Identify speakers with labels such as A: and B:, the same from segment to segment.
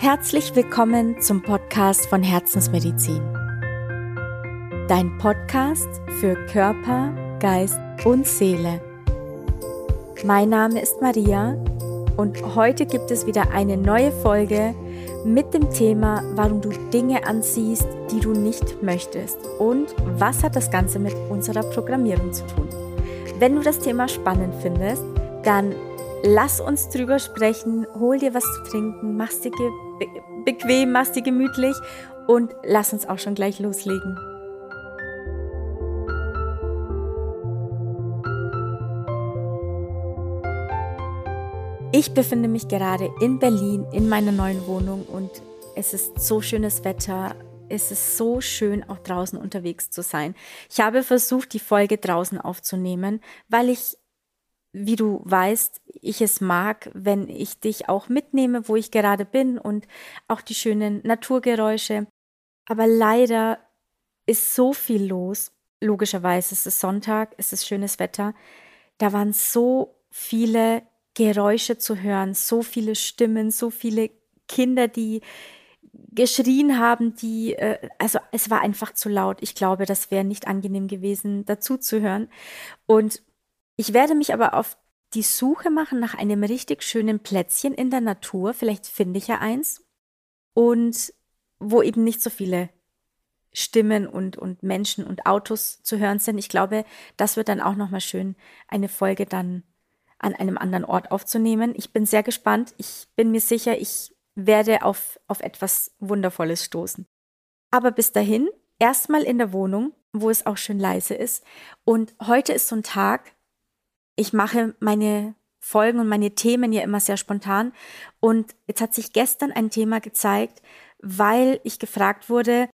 A: Herzlich willkommen zum Podcast von Herzensmedizin. Dein Podcast für Körper, Geist und Seele. Mein Name ist Maria und heute gibt es wieder eine neue Folge mit dem Thema, warum du Dinge anziehst, die du nicht möchtest und was hat das Ganze mit unserer Programmierung zu tun. Wenn du das Thema spannend findest, dann lass uns drüber sprechen, hol dir was zu trinken, mach's dir be bequem, mach's dir gemütlich und lass uns auch schon gleich loslegen. Ich befinde mich gerade in Berlin in meiner neuen Wohnung und es ist so schönes Wetter. Es ist so schön, auch draußen unterwegs zu sein. Ich habe versucht, die Folge draußen aufzunehmen, weil ich wie du weißt, ich es mag, wenn ich dich auch mitnehme, wo ich gerade bin und auch die schönen Naturgeräusche. Aber leider ist so viel los. Logischerweise es ist Sonntag, es ist schönes Wetter. Da waren so viele Geräusche zu hören, so viele Stimmen, so viele Kinder, die geschrien haben, die, äh, also es war einfach zu laut. Ich glaube, das wäre nicht angenehm gewesen, dazu zu hören. Und ich werde mich aber auf die Suche machen nach einem richtig schönen Plätzchen in der Natur. Vielleicht finde ich ja eins. Und wo eben nicht so viele Stimmen und, und Menschen und Autos zu hören sind. Ich glaube, das wird dann auch nochmal schön, eine Folge dann an einem anderen Ort aufzunehmen. Ich bin sehr gespannt. Ich bin mir sicher, ich werde auf, auf etwas Wundervolles stoßen. Aber bis dahin, erstmal in der Wohnung, wo es auch schön leise ist. Und heute ist so ein Tag, ich mache meine Folgen und meine Themen ja immer sehr spontan. Und jetzt hat sich gestern ein Thema gezeigt, weil ich gefragt wurde,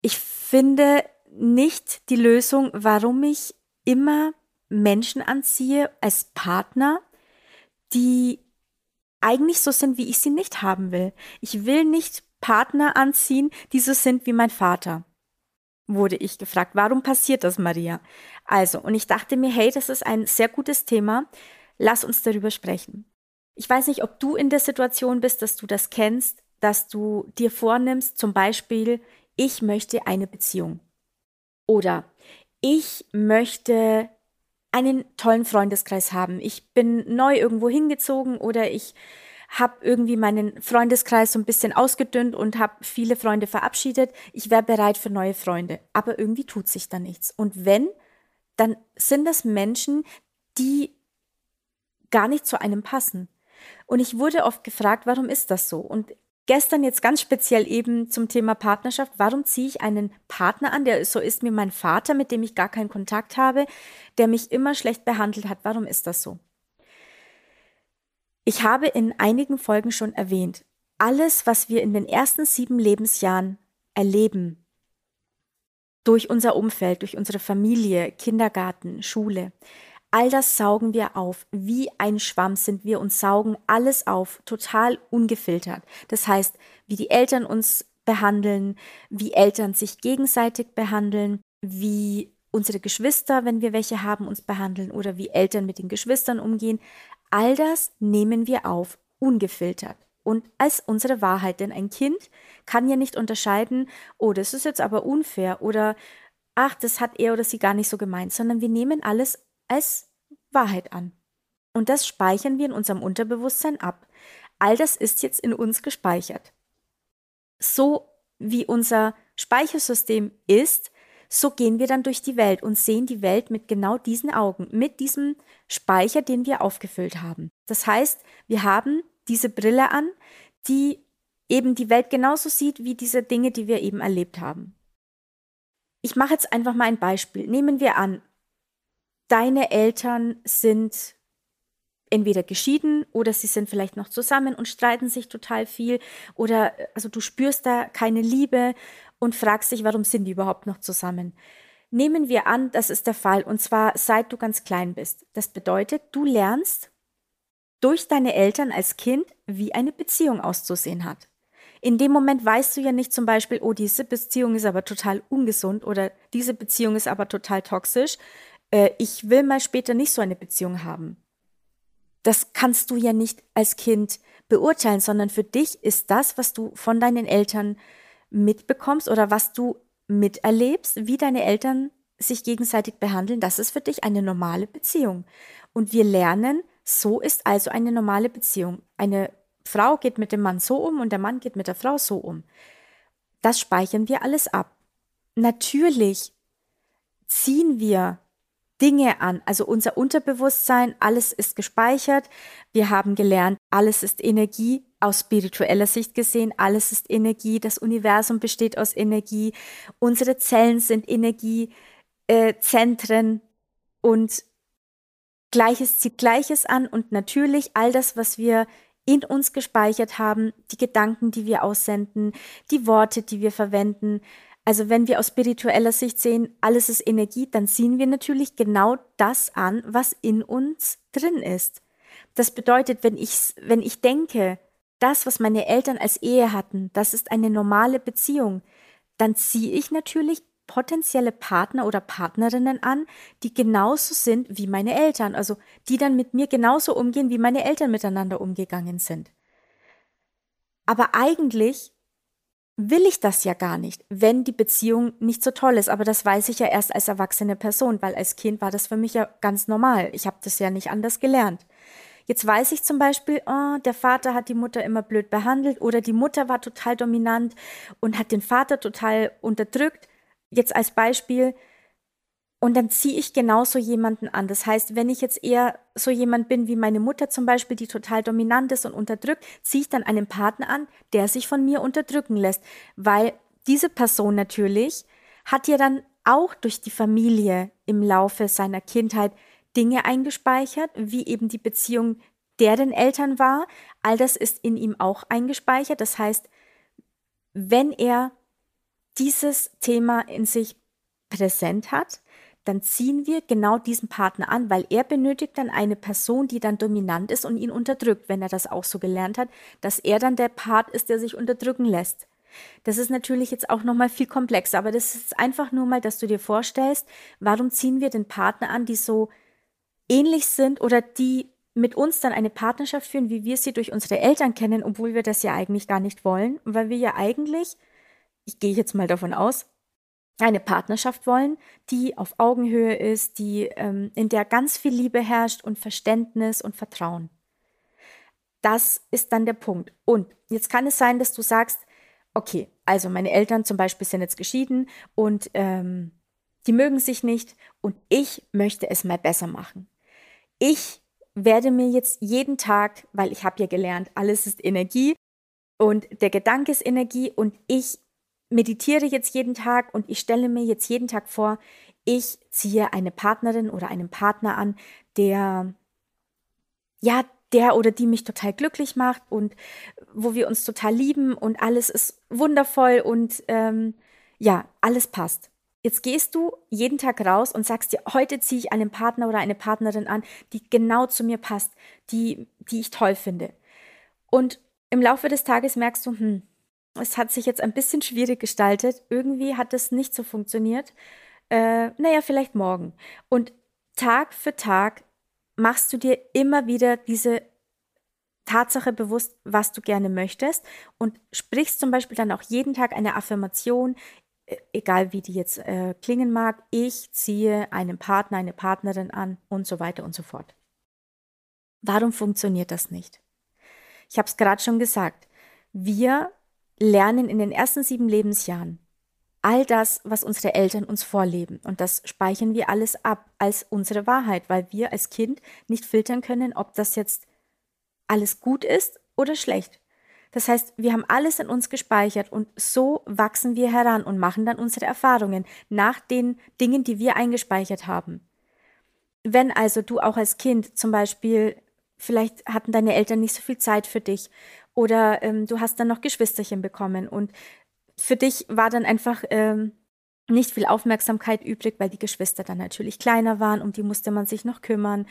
A: ich finde nicht die Lösung, warum ich immer Menschen anziehe als Partner, die eigentlich so sind, wie ich sie nicht haben will. Ich will nicht Partner anziehen, die so sind wie mein Vater wurde ich gefragt, warum passiert das, Maria? Also, und ich dachte mir, hey, das ist ein sehr gutes Thema, lass uns darüber sprechen. Ich weiß nicht, ob du in der Situation bist, dass du das kennst, dass du dir vornimmst, zum Beispiel, ich möchte eine Beziehung. Oder ich möchte einen tollen Freundeskreis haben. Ich bin neu irgendwo hingezogen oder ich habe irgendwie meinen Freundeskreis so ein bisschen ausgedünnt und habe viele Freunde verabschiedet. Ich wäre bereit für neue Freunde. Aber irgendwie tut sich da nichts. Und wenn, dann sind das Menschen, die gar nicht zu einem passen. Und ich wurde oft gefragt, warum ist das so? Und gestern jetzt ganz speziell eben zum Thema Partnerschaft. Warum ziehe ich einen Partner an, der so ist wie mein Vater, mit dem ich gar keinen Kontakt habe, der mich immer schlecht behandelt hat? Warum ist das so? Ich habe in einigen Folgen schon erwähnt, alles, was wir in den ersten sieben Lebensjahren erleben, durch unser Umfeld, durch unsere Familie, Kindergarten, Schule, all das saugen wir auf. Wie ein Schwamm sind wir und saugen alles auf, total ungefiltert. Das heißt, wie die Eltern uns behandeln, wie Eltern sich gegenseitig behandeln, wie unsere Geschwister, wenn wir welche haben, uns behandeln oder wie Eltern mit den Geschwistern umgehen. All das nehmen wir auf, ungefiltert und als unsere Wahrheit. Denn ein Kind kann ja nicht unterscheiden, oh, das ist jetzt aber unfair oder ach, das hat er oder sie gar nicht so gemeint, sondern wir nehmen alles als Wahrheit an. Und das speichern wir in unserem Unterbewusstsein ab. All das ist jetzt in uns gespeichert. So wie unser Speichersystem ist, so gehen wir dann durch die Welt und sehen die Welt mit genau diesen Augen, mit diesem Speicher, den wir aufgefüllt haben. Das heißt, wir haben diese Brille an, die eben die Welt genauso sieht wie diese Dinge, die wir eben erlebt haben. Ich mache jetzt einfach mal ein Beispiel. Nehmen wir an, deine Eltern sind entweder geschieden oder sie sind vielleicht noch zusammen und streiten sich total viel oder also du spürst da keine Liebe und fragst dich, warum sind die überhaupt noch zusammen. Nehmen wir an, das ist der Fall, und zwar seit du ganz klein bist. Das bedeutet, du lernst durch deine Eltern als Kind, wie eine Beziehung auszusehen hat. In dem Moment weißt du ja nicht zum Beispiel, oh, diese Beziehung ist aber total ungesund oder diese Beziehung ist aber total toxisch. Äh, ich will mal später nicht so eine Beziehung haben. das kannst du ja nicht als Kind beurteilen, sondern für dich ist das, was du von deinen Eltern mitbekommst oder was du miterlebst, wie deine Eltern sich gegenseitig behandeln, das ist für dich eine normale Beziehung. Und wir lernen, so ist also eine normale Beziehung. Eine Frau geht mit dem Mann so um und der Mann geht mit der Frau so um. Das speichern wir alles ab. Natürlich ziehen wir Dinge an. Also unser Unterbewusstsein, alles ist gespeichert. Wir haben gelernt, alles ist Energie. Aus spiritueller Sicht gesehen, alles ist Energie. Das Universum besteht aus Energie. Unsere Zellen sind Energiezentren äh, und Gleiches zieht Gleiches an und natürlich all das, was wir in uns gespeichert haben, die Gedanken, die wir aussenden, die Worte, die wir verwenden, also wenn wir aus spiritueller Sicht sehen, alles ist Energie, dann ziehen wir natürlich genau das an, was in uns drin ist. Das bedeutet, wenn ich, wenn ich denke, das, was meine Eltern als Ehe hatten, das ist eine normale Beziehung, dann ziehe ich natürlich potenzielle Partner oder Partnerinnen an, die genauso sind wie meine Eltern, also die dann mit mir genauso umgehen, wie meine Eltern miteinander umgegangen sind. Aber eigentlich will ich das ja gar nicht, wenn die Beziehung nicht so toll ist. Aber das weiß ich ja erst als erwachsene Person, weil als Kind war das für mich ja ganz normal. Ich habe das ja nicht anders gelernt. Jetzt weiß ich zum Beispiel, oh, der Vater hat die Mutter immer blöd behandelt oder die Mutter war total dominant und hat den Vater total unterdrückt. Jetzt als Beispiel, und dann ziehe ich genauso jemanden an. Das heißt, wenn ich jetzt eher so jemand bin wie meine Mutter zum Beispiel, die total dominant ist und unterdrückt, ziehe ich dann einen Partner an, der sich von mir unterdrücken lässt. Weil diese Person natürlich hat ja dann auch durch die Familie im Laufe seiner Kindheit Dinge eingespeichert, wie eben die Beziehung der den Eltern war. All das ist in ihm auch eingespeichert. Das heißt, wenn er dieses Thema in sich präsent hat, dann ziehen wir genau diesen Partner an, weil er benötigt dann eine Person, die dann dominant ist und ihn unterdrückt, wenn er das auch so gelernt hat, dass er dann der Part ist, der sich unterdrücken lässt. Das ist natürlich jetzt auch noch mal viel komplexer, aber das ist einfach nur mal, dass du dir vorstellst, warum ziehen wir den Partner an, die so ähnlich sind oder die mit uns dann eine Partnerschaft führen, wie wir sie durch unsere Eltern kennen, obwohl wir das ja eigentlich gar nicht wollen, weil wir ja eigentlich, ich gehe jetzt mal davon aus, eine Partnerschaft wollen, die auf Augenhöhe ist, die ähm, in der ganz viel Liebe herrscht und Verständnis und Vertrauen. Das ist dann der Punkt. Und jetzt kann es sein, dass du sagst, okay, also meine Eltern zum Beispiel sind jetzt geschieden und ähm, die mögen sich nicht und ich möchte es mal besser machen. Ich werde mir jetzt jeden Tag, weil ich habe ja gelernt, alles ist Energie und der Gedanke ist Energie und ich meditiere jetzt jeden Tag und ich stelle mir jetzt jeden Tag vor, ich ziehe eine Partnerin oder einen Partner an, der, ja, der oder die mich total glücklich macht und wo wir uns total lieben und alles ist wundervoll und ähm, ja, alles passt. Jetzt gehst du jeden Tag raus und sagst dir, heute ziehe ich einen Partner oder eine Partnerin an, die genau zu mir passt, die, die ich toll finde. Und im Laufe des Tages merkst du, hm, es hat sich jetzt ein bisschen schwierig gestaltet. Irgendwie hat es nicht so funktioniert. Äh, naja, vielleicht morgen. Und Tag für Tag machst du dir immer wieder diese Tatsache bewusst, was du gerne möchtest und sprichst zum Beispiel dann auch jeden Tag eine Affirmation, e-, egal wie die jetzt äh, klingen mag, ich ziehe einen Partner, eine Partnerin an und so weiter und so fort. Warum funktioniert das nicht? Ich habe es gerade schon gesagt. Wir lernen in den ersten sieben Lebensjahren all das, was unsere Eltern uns vorleben. Und das speichern wir alles ab als unsere Wahrheit, weil wir als Kind nicht filtern können, ob das jetzt alles gut ist oder schlecht. Das heißt, wir haben alles in uns gespeichert und so wachsen wir heran und machen dann unsere Erfahrungen nach den Dingen, die wir eingespeichert haben. Wenn also du auch als Kind zum Beispiel, vielleicht hatten deine Eltern nicht so viel Zeit für dich oder ähm, du hast dann noch Geschwisterchen bekommen und für dich war dann einfach ähm, nicht viel Aufmerksamkeit übrig, weil die Geschwister dann natürlich kleiner waren, um die musste man sich noch kümmern.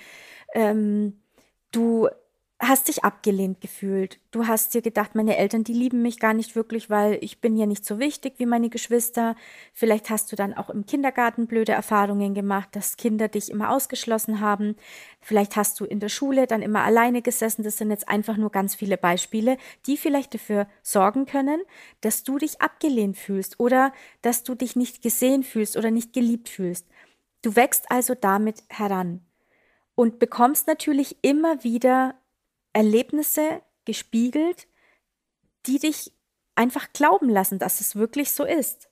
A: Ähm, du hast dich abgelehnt gefühlt. Du hast dir gedacht, meine Eltern, die lieben mich gar nicht wirklich, weil ich bin ja nicht so wichtig wie meine Geschwister. Vielleicht hast du dann auch im Kindergarten blöde Erfahrungen gemacht, dass Kinder dich immer ausgeschlossen haben. Vielleicht hast du in der Schule dann immer alleine gesessen. Das sind jetzt einfach nur ganz viele Beispiele, die vielleicht dafür sorgen können, dass du dich abgelehnt fühlst oder dass du dich nicht gesehen fühlst oder nicht geliebt fühlst. Du wächst also damit heran und bekommst natürlich immer wieder Erlebnisse gespiegelt, die dich einfach glauben lassen, dass es wirklich so ist.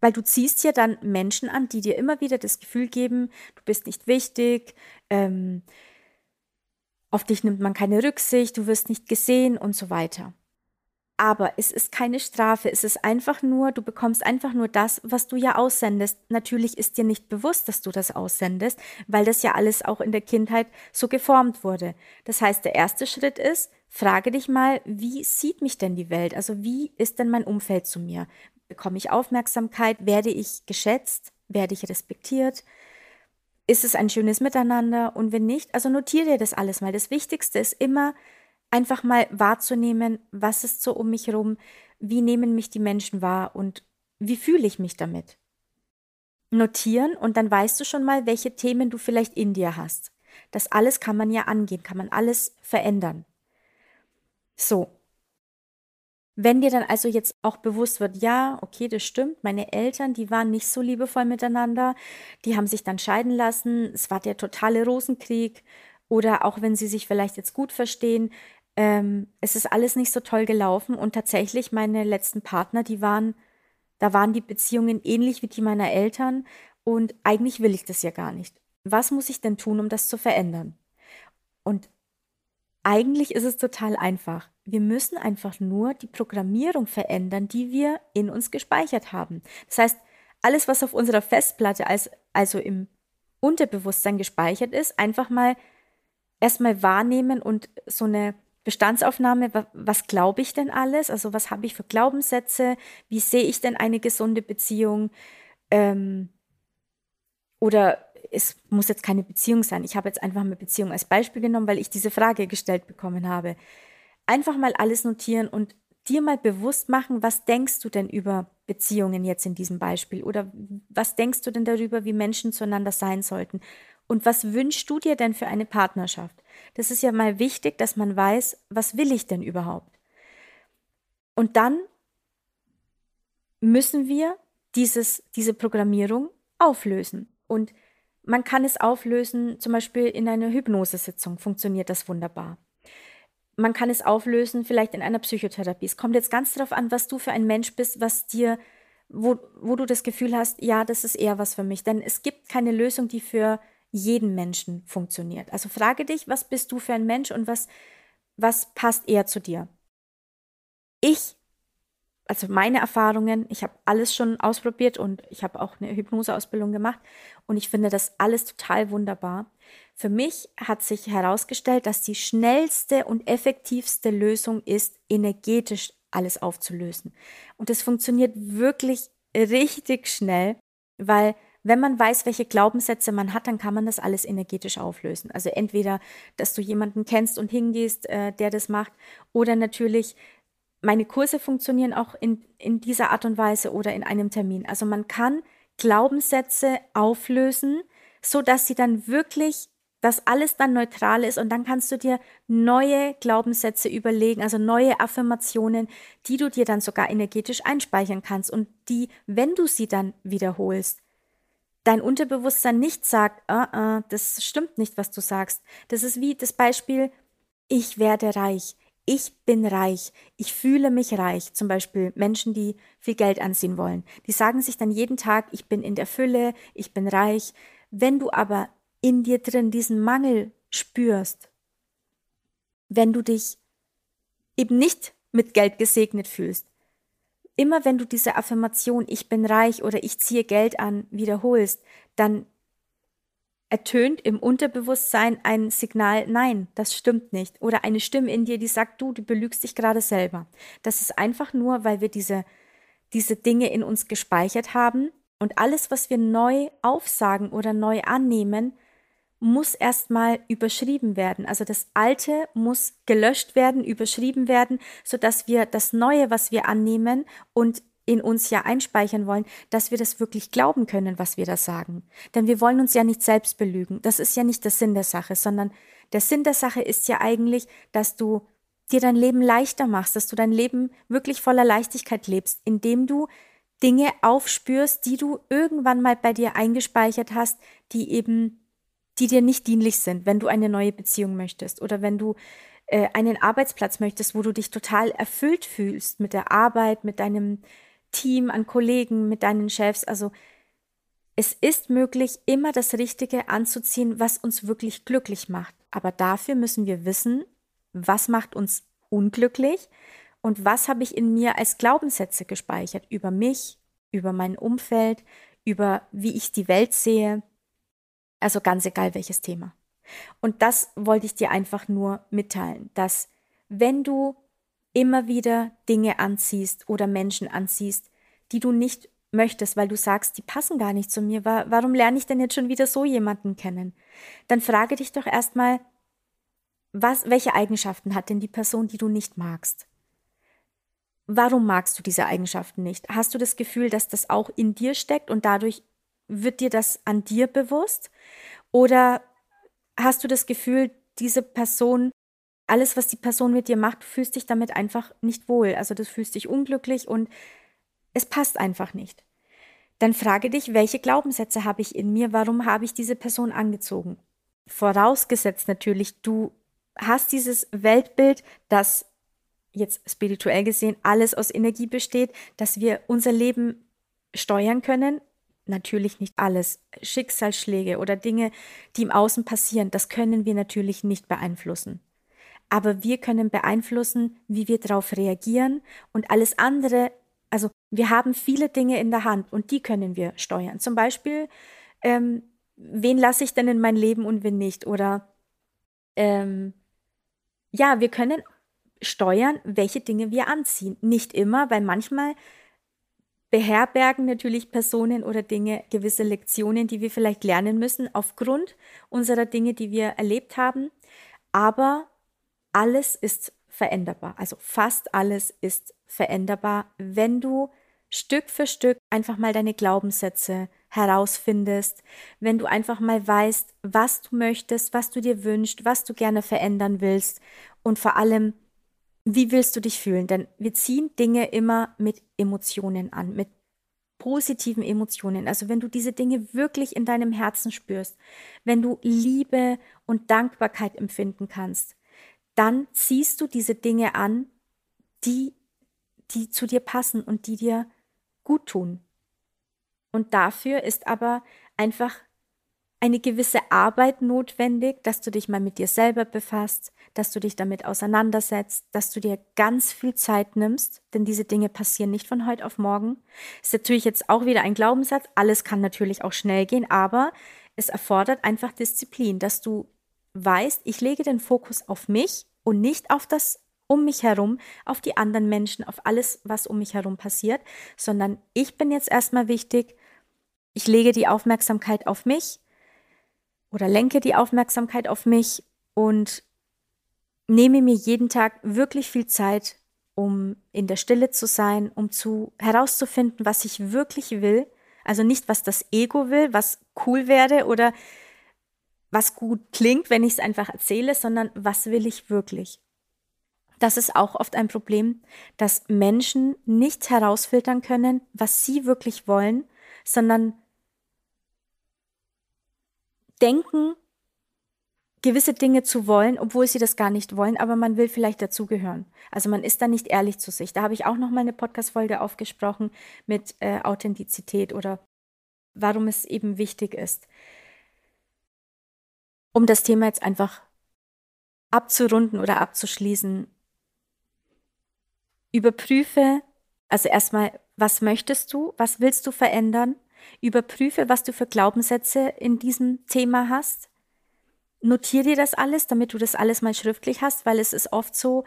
A: Weil du ziehst ja dann Menschen an, die dir immer wieder das Gefühl geben, du bist nicht wichtig, ähm, auf dich nimmt man keine Rücksicht, du wirst nicht gesehen und so weiter. Aber es ist keine Strafe, es ist einfach nur, du bekommst einfach nur das, was du ja aussendest. Natürlich ist dir nicht bewusst, dass du das aussendest, weil das ja alles auch in der Kindheit so geformt wurde. Das heißt, der erste Schritt ist, frage dich mal, wie sieht mich denn die Welt? Also wie ist denn mein Umfeld zu mir? Bekomme ich Aufmerksamkeit? Werde ich geschätzt? Werde ich respektiert? Ist es ein schönes Miteinander? Und wenn nicht, also notiere das alles mal. Das Wichtigste ist immer, einfach mal wahrzunehmen, was ist so um mich herum, wie nehmen mich die Menschen wahr und wie fühle ich mich damit. Notieren und dann weißt du schon mal, welche Themen du vielleicht in dir hast. Das alles kann man ja angehen, kann man alles verändern. So. Wenn dir dann also jetzt auch bewusst wird, ja, okay, das stimmt, meine Eltern, die waren nicht so liebevoll miteinander, die haben sich dann scheiden lassen, es war der totale Rosenkrieg, oder auch wenn sie sich vielleicht jetzt gut verstehen, ähm, es ist alles nicht so toll gelaufen und tatsächlich meine letzten Partner, die waren, da waren die Beziehungen ähnlich wie die meiner Eltern und eigentlich will ich das ja gar nicht. Was muss ich denn tun, um das zu verändern? Und eigentlich ist es total einfach. Wir müssen einfach nur die Programmierung verändern, die wir in uns gespeichert haben. Das heißt, alles, was auf unserer Festplatte, als, also im Unterbewusstsein gespeichert ist, einfach mal erstmal wahrnehmen und so eine Bestandsaufnahme, was glaube ich denn alles? Also was habe ich für Glaubenssätze? Wie sehe ich denn eine gesunde Beziehung? Ähm, oder es muss jetzt keine Beziehung sein. Ich habe jetzt einfach eine Beziehung als Beispiel genommen, weil ich diese Frage gestellt bekommen habe. Einfach mal alles notieren und dir mal bewusst machen, was denkst du denn über Beziehungen jetzt in diesem Beispiel? Oder was denkst du denn darüber, wie Menschen zueinander sein sollten? Und was wünschst du dir denn für eine Partnerschaft? Das ist ja mal wichtig, dass man weiß, was will ich denn überhaupt? Und dann müssen wir dieses, diese Programmierung auflösen. Und man kann es auflösen, zum Beispiel in einer Hypnosesitzung funktioniert das wunderbar. Man kann es auflösen, vielleicht in einer Psychotherapie. Es kommt jetzt ganz darauf an, was du für ein Mensch bist, was dir, wo, wo du das Gefühl hast, ja, das ist eher was für mich. Denn es gibt keine Lösung, die für jeden Menschen funktioniert. Also frage dich, was bist du für ein Mensch und was, was passt eher zu dir? Ich, also meine Erfahrungen, ich habe alles schon ausprobiert und ich habe auch eine Hypnoseausbildung gemacht und ich finde das alles total wunderbar. Für mich hat sich herausgestellt, dass die schnellste und effektivste Lösung ist, energetisch alles aufzulösen. Und das funktioniert wirklich richtig schnell, weil wenn man weiß, welche Glaubenssätze man hat, dann kann man das alles energetisch auflösen. Also entweder, dass du jemanden kennst und hingehst, äh, der das macht, oder natürlich, meine Kurse funktionieren auch in, in dieser Art und Weise oder in einem Termin. Also man kann Glaubenssätze auflösen, so dass sie dann wirklich dass alles dann neutral ist und dann kannst du dir neue Glaubenssätze überlegen, also neue Affirmationen, die du dir dann sogar energetisch einspeichern kannst und die, wenn du sie dann wiederholst, dein Unterbewusstsein nicht sagt, uh -uh, das stimmt nicht, was du sagst. Das ist wie das Beispiel, ich werde reich, ich bin reich, ich fühle mich reich. Zum Beispiel Menschen, die viel Geld anziehen wollen. Die sagen sich dann jeden Tag, ich bin in der Fülle, ich bin reich. Wenn du aber in dir drin diesen Mangel spürst, wenn du dich eben nicht mit Geld gesegnet fühlst, immer wenn du diese Affirmation ich bin reich oder ich ziehe Geld an wiederholst, dann ertönt im Unterbewusstsein ein Signal, nein, das stimmt nicht. Oder eine Stimme in dir, die sagt, du, du belügst dich gerade selber. Das ist einfach nur, weil wir diese, diese Dinge in uns gespeichert haben und alles, was wir neu aufsagen oder neu annehmen, muss erstmal überschrieben werden. Also das Alte muss gelöscht werden, überschrieben werden, sodass wir das Neue, was wir annehmen und in uns ja einspeichern wollen, dass wir das wirklich glauben können, was wir da sagen. Denn wir wollen uns ja nicht selbst belügen. Das ist ja nicht der Sinn der Sache, sondern der Sinn der Sache ist ja eigentlich, dass du dir dein Leben leichter machst, dass du dein Leben wirklich voller Leichtigkeit lebst, indem du Dinge aufspürst, die du irgendwann mal bei dir eingespeichert hast, die eben, die dir nicht dienlich sind, wenn du eine neue Beziehung möchtest oder wenn du äh, einen Arbeitsplatz möchtest, wo du dich total erfüllt fühlst mit der Arbeit, mit deinem Team an Kollegen, mit deinen Chefs. Also es ist möglich, immer das Richtige anzuziehen, was uns wirklich glücklich macht. Aber dafür müssen wir wissen, was macht uns unglücklich und was habe ich in mir als Glaubenssätze gespeichert über mich, über mein Umfeld, über wie ich die Welt sehe. Also ganz egal welches Thema. Und das wollte ich dir einfach nur mitteilen, dass wenn du immer wieder Dinge anziehst oder Menschen anziehst, die du nicht möchtest, weil du sagst, die passen gar nicht zu mir, warum lerne ich denn jetzt schon wieder so jemanden kennen? Dann frage dich doch erstmal, was, welche Eigenschaften hat denn die Person, die du nicht magst? Warum magst du diese Eigenschaften nicht? Hast du das Gefühl, dass das auch in dir steckt und dadurch wird dir das an dir bewusst? Oder hast du das Gefühl, diese Person, alles, was die Person mit dir macht, fühlst dich damit einfach nicht wohl. Also du fühlst dich unglücklich und es passt einfach nicht. Dann frage dich, welche Glaubenssätze habe ich in mir? Warum habe ich diese Person angezogen? Vorausgesetzt natürlich, du hast dieses Weltbild, das jetzt spirituell gesehen alles aus Energie besteht, dass wir unser Leben steuern können. Natürlich nicht alles. Schicksalsschläge oder Dinge, die im Außen passieren, das können wir natürlich nicht beeinflussen. Aber wir können beeinflussen, wie wir darauf reagieren und alles andere, also wir haben viele Dinge in der Hand und die können wir steuern. Zum Beispiel, ähm, wen lasse ich denn in mein Leben und wen nicht? Oder ähm, ja, wir können steuern, welche Dinge wir anziehen. Nicht immer, weil manchmal beherbergen natürlich Personen oder Dinge gewisse Lektionen, die wir vielleicht lernen müssen aufgrund unserer Dinge, die wir erlebt haben. Aber alles ist veränderbar. Also fast alles ist veränderbar, wenn du Stück für Stück einfach mal deine Glaubenssätze herausfindest, wenn du einfach mal weißt, was du möchtest, was du dir wünschst, was du gerne verändern willst und vor allem, wie willst du dich fühlen? Denn wir ziehen Dinge immer mit Emotionen an, mit positiven Emotionen. Also wenn du diese Dinge wirklich in deinem Herzen spürst, wenn du Liebe und Dankbarkeit empfinden kannst, dann ziehst du diese Dinge an, die, die zu dir passen und die dir gut tun. Und dafür ist aber einfach eine gewisse Arbeit notwendig, dass du dich mal mit dir selber befasst, dass du dich damit auseinandersetzt, dass du dir ganz viel Zeit nimmst, denn diese Dinge passieren nicht von heute auf morgen. Ist natürlich jetzt auch wieder ein Glaubenssatz, alles kann natürlich auch schnell gehen, aber es erfordert einfach Disziplin, dass du weißt, ich lege den Fokus auf mich und nicht auf das um mich herum, auf die anderen Menschen, auf alles, was um mich herum passiert, sondern ich bin jetzt erstmal wichtig, ich lege die Aufmerksamkeit auf mich oder lenke die Aufmerksamkeit auf mich und nehme mir jeden Tag wirklich viel Zeit, um in der Stille zu sein, um zu herauszufinden, was ich wirklich will. Also nicht, was das Ego will, was cool wäre oder was gut klingt, wenn ich es einfach erzähle, sondern was will ich wirklich. Das ist auch oft ein Problem, dass Menschen nicht herausfiltern können, was sie wirklich wollen, sondern denken, gewisse Dinge zu wollen, obwohl sie das gar nicht wollen, aber man will vielleicht dazugehören. Also man ist da nicht ehrlich zu sich. Da habe ich auch noch mal eine Podcast-Folge aufgesprochen mit äh, Authentizität oder warum es eben wichtig ist. Um das Thema jetzt einfach abzurunden oder abzuschließen, überprüfe, also erstmal, was möchtest du, was willst du verändern? Überprüfe, was du für Glaubenssätze in diesem Thema hast. Notiere dir das alles, damit du das alles mal schriftlich hast, weil es ist oft so,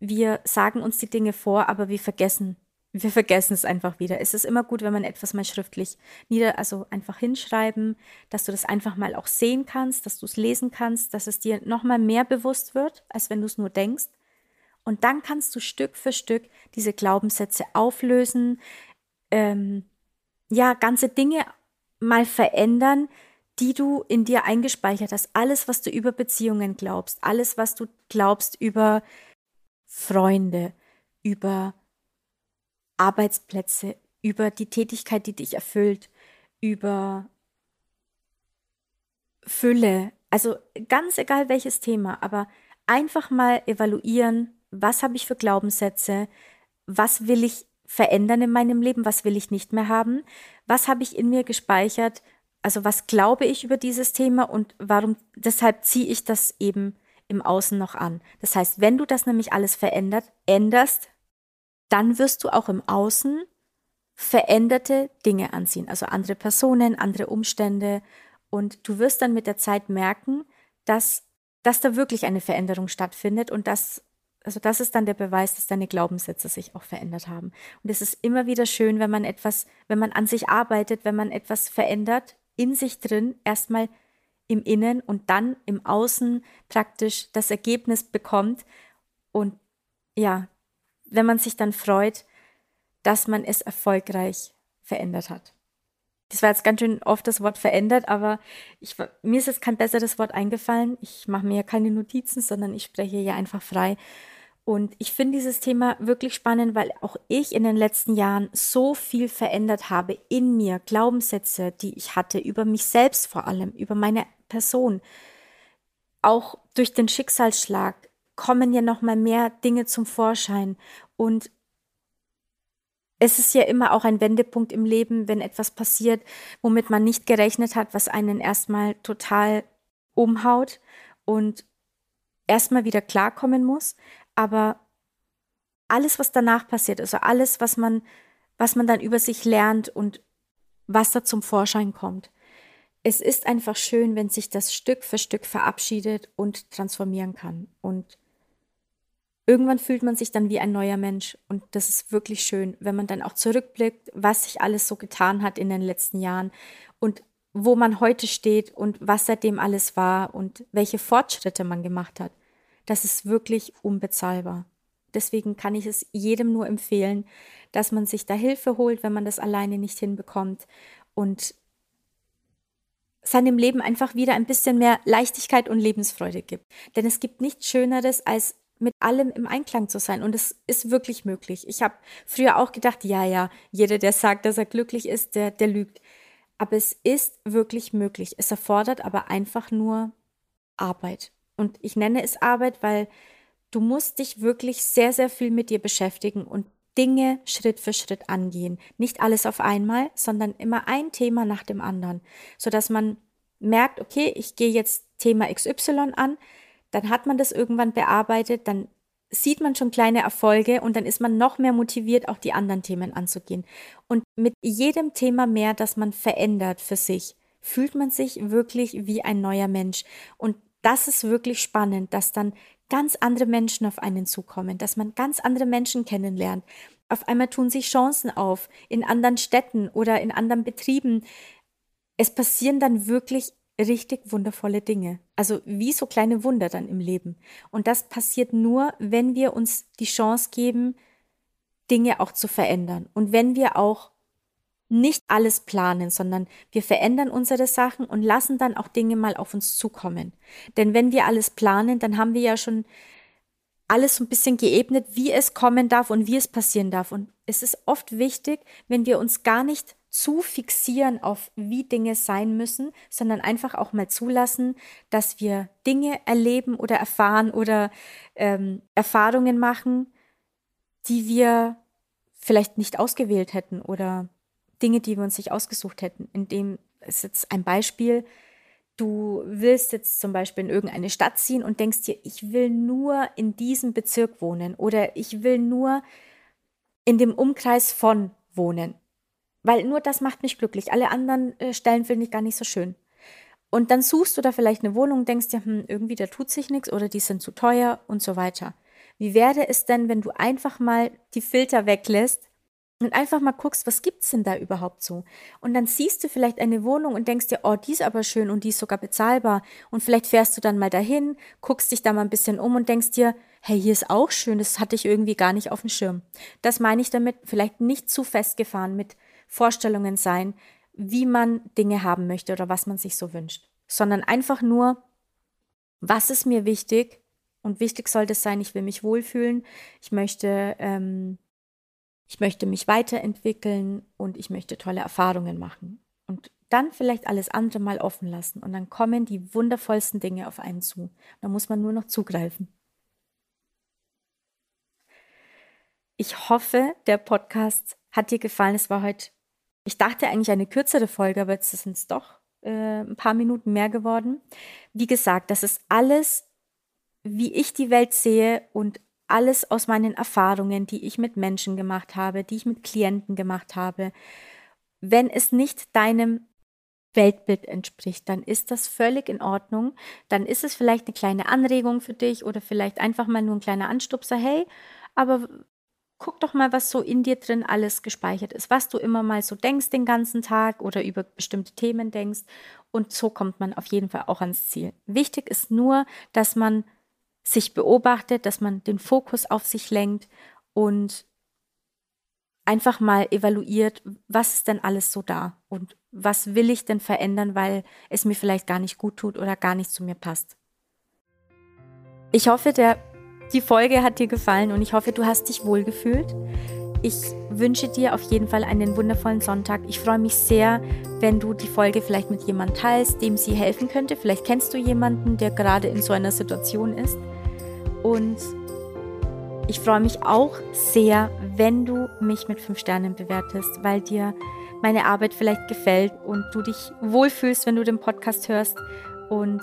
A: wir sagen uns die Dinge vor, aber wir vergessen wir vergessen es einfach wieder. Es ist immer gut, wenn man etwas mal schriftlich nieder, also einfach hinschreiben, dass du das einfach mal auch sehen kannst, dass du es lesen kannst, dass es dir nochmal mehr bewusst wird, als wenn du es nur denkst. Und dann kannst du Stück für Stück diese Glaubenssätze auflösen, ähm, ja, ganze Dinge mal verändern, die du in dir eingespeichert hast. Alles, was du über Beziehungen glaubst, alles, was du glaubst über Freunde, über Arbeitsplätze, über die Tätigkeit, die dich erfüllt, über Fülle. Also ganz egal welches Thema, aber einfach mal evaluieren, was habe ich für Glaubenssätze, was will ich verändern in meinem Leben, was will ich nicht mehr haben, was habe ich in mir gespeichert, also was glaube ich über dieses Thema und warum, deshalb ziehe ich das eben im Außen noch an. Das heißt, wenn du das nämlich alles verändert, änderst, dann wirst du auch im Außen veränderte Dinge anziehen, also andere Personen, andere Umstände. Und du wirst dann mit der Zeit merken, dass, dass da wirklich eine Veränderung stattfindet und dass also das ist dann der Beweis, dass deine Glaubenssätze sich auch verändert haben. Und es ist immer wieder schön, wenn man etwas, wenn man an sich arbeitet, wenn man etwas verändert, in sich drin, erstmal im Innen und dann im Außen praktisch das Ergebnis bekommt und ja, wenn man sich dann freut, dass man es erfolgreich verändert hat. Das war jetzt ganz schön oft das Wort verändert, aber ich, mir ist jetzt kein besseres Wort eingefallen. Ich mache mir ja keine Notizen, sondern ich spreche ja einfach frei. Und ich finde dieses Thema wirklich spannend, weil auch ich in den letzten Jahren so viel verändert habe in mir, Glaubenssätze, die ich hatte, über mich selbst vor allem, über meine Person. Auch durch den Schicksalsschlag kommen ja noch mal mehr Dinge zum Vorschein und es ist ja immer auch ein Wendepunkt im Leben, wenn etwas passiert, womit man nicht gerechnet hat, was einen erstmal total umhaut und erstmal wieder klarkommen muss. Aber alles, was danach passiert, also alles, was man, was man dann über sich lernt und was da zum Vorschein kommt. Es ist einfach schön, wenn sich das Stück für Stück verabschiedet und transformieren kann. Und irgendwann fühlt man sich dann wie ein neuer Mensch. Und das ist wirklich schön, wenn man dann auch zurückblickt, was sich alles so getan hat in den letzten Jahren und wo man heute steht und was seitdem alles war und welche Fortschritte man gemacht hat. Das ist wirklich unbezahlbar. Deswegen kann ich es jedem nur empfehlen, dass man sich da Hilfe holt, wenn man das alleine nicht hinbekommt und seinem Leben einfach wieder ein bisschen mehr Leichtigkeit und Lebensfreude gibt. Denn es gibt nichts Schöneres, als mit allem im Einklang zu sein. Und es ist wirklich möglich. Ich habe früher auch gedacht, ja, ja, jeder, der sagt, dass er glücklich ist, der, der lügt. Aber es ist wirklich möglich. Es erfordert aber einfach nur Arbeit. Und ich nenne es Arbeit, weil du musst dich wirklich sehr, sehr viel mit dir beschäftigen und Dinge Schritt für Schritt angehen. Nicht alles auf einmal, sondern immer ein Thema nach dem anderen, sodass man merkt, okay, ich gehe jetzt Thema XY an, dann hat man das irgendwann bearbeitet, dann sieht man schon kleine Erfolge und dann ist man noch mehr motiviert, auch die anderen Themen anzugehen. Und mit jedem Thema mehr, das man verändert für sich, fühlt man sich wirklich wie ein neuer Mensch. Und das ist wirklich spannend, dass dann ganz andere Menschen auf einen zukommen, dass man ganz andere Menschen kennenlernt. Auf einmal tun sich Chancen auf in anderen Städten oder in anderen Betrieben. Es passieren dann wirklich richtig wundervolle Dinge. Also wie so kleine Wunder dann im Leben. Und das passiert nur, wenn wir uns die Chance geben, Dinge auch zu verändern. Und wenn wir auch nicht alles planen, sondern wir verändern unsere Sachen und lassen dann auch Dinge mal auf uns zukommen. Denn wenn wir alles planen, dann haben wir ja schon alles so ein bisschen geebnet, wie es kommen darf und wie es passieren darf. Und es ist oft wichtig, wenn wir uns gar nicht zu fixieren auf, wie Dinge sein müssen, sondern einfach auch mal zulassen, dass wir Dinge erleben oder erfahren oder ähm, Erfahrungen machen, die wir vielleicht nicht ausgewählt hätten oder Dinge, die wir uns nicht ausgesucht hätten. In dem ist jetzt ein Beispiel, du willst jetzt zum Beispiel in irgendeine Stadt ziehen und denkst dir, ich will nur in diesem Bezirk wohnen oder ich will nur in dem Umkreis von wohnen. Weil nur das macht mich glücklich. Alle anderen äh, Stellen finde ich gar nicht so schön. Und dann suchst du da vielleicht eine Wohnung denkst dir, hm, irgendwie da tut sich nichts oder die sind zu teuer und so weiter. Wie wäre es denn, wenn du einfach mal die Filter weglässt und einfach mal guckst, was gibt's denn da überhaupt so? Und dann siehst du vielleicht eine Wohnung und denkst dir, oh, die ist aber schön und die ist sogar bezahlbar. Und vielleicht fährst du dann mal dahin, guckst dich da mal ein bisschen um und denkst dir, hey, hier ist auch schön, das hatte ich irgendwie gar nicht auf dem Schirm. Das meine ich damit, vielleicht nicht zu festgefahren mit Vorstellungen sein, wie man Dinge haben möchte oder was man sich so wünscht, sondern einfach nur, was ist mir wichtig? Und wichtig sollte es sein, ich will mich wohlfühlen, ich möchte ähm, ich möchte mich weiterentwickeln und ich möchte tolle Erfahrungen machen. Und dann vielleicht alles andere mal offen lassen und dann kommen die wundervollsten Dinge auf einen zu. Da muss man nur noch zugreifen. Ich hoffe, der Podcast hat dir gefallen. Es war heute, ich dachte eigentlich eine kürzere Folge, aber jetzt sind es doch äh, ein paar Minuten mehr geworden. Wie gesagt, das ist alles, wie ich die Welt sehe und alles aus meinen Erfahrungen, die ich mit Menschen gemacht habe, die ich mit Klienten gemacht habe. Wenn es nicht deinem Weltbild entspricht, dann ist das völlig in Ordnung. Dann ist es vielleicht eine kleine Anregung für dich oder vielleicht einfach mal nur ein kleiner Anstupser. Hey, aber guck doch mal, was so in dir drin alles gespeichert ist, was du immer mal so denkst den ganzen Tag oder über bestimmte Themen denkst. Und so kommt man auf jeden Fall auch ans Ziel. Wichtig ist nur, dass man sich beobachtet, dass man den Fokus auf sich lenkt und einfach mal evaluiert, was ist denn alles so da und was will ich denn verändern, weil es mir vielleicht gar nicht gut tut oder gar nicht zu mir passt. Ich hoffe, der, die Folge hat dir gefallen und ich hoffe, du hast dich wohlgefühlt. Ich wünsche dir auf jeden Fall einen wundervollen Sonntag. Ich freue mich sehr, wenn du die Folge vielleicht mit jemandem teilst, dem sie helfen könnte. Vielleicht kennst du jemanden, der gerade in so einer Situation ist. Und ich freue mich auch sehr, wenn du mich mit fünf Sternen bewertest, weil dir meine Arbeit vielleicht gefällt und du dich wohlfühlst, wenn du den Podcast hörst. Und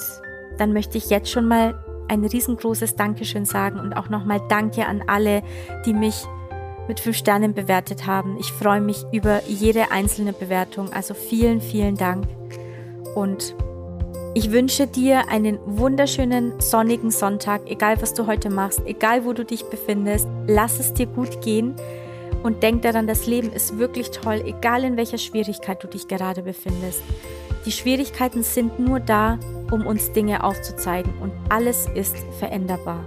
A: dann möchte ich jetzt schon mal ein riesengroßes Dankeschön sagen und auch nochmal Danke an alle, die mich mit fünf Sternen bewertet haben. Ich freue mich über jede einzelne Bewertung. Also vielen, vielen Dank. Und ich wünsche dir einen wunderschönen sonnigen Sonntag, egal was du heute machst, egal wo du dich befindest. Lass es dir gut gehen und denk daran, das Leben ist wirklich toll, egal in welcher Schwierigkeit du dich gerade befindest. Die Schwierigkeiten sind nur da, um uns Dinge aufzuzeigen und alles ist veränderbar.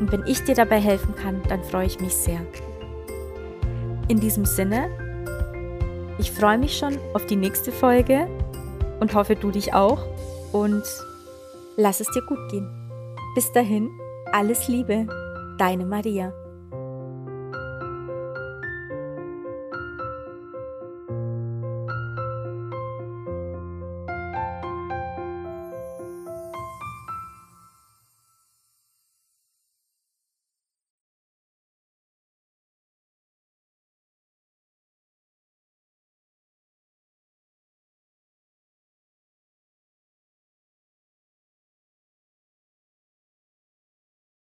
A: Und wenn ich dir dabei helfen kann, dann freue ich mich sehr. In diesem Sinne, ich freue mich schon auf die nächste Folge und hoffe du dich auch und lass es dir gut gehen. Bis dahin, alles Liebe, deine Maria.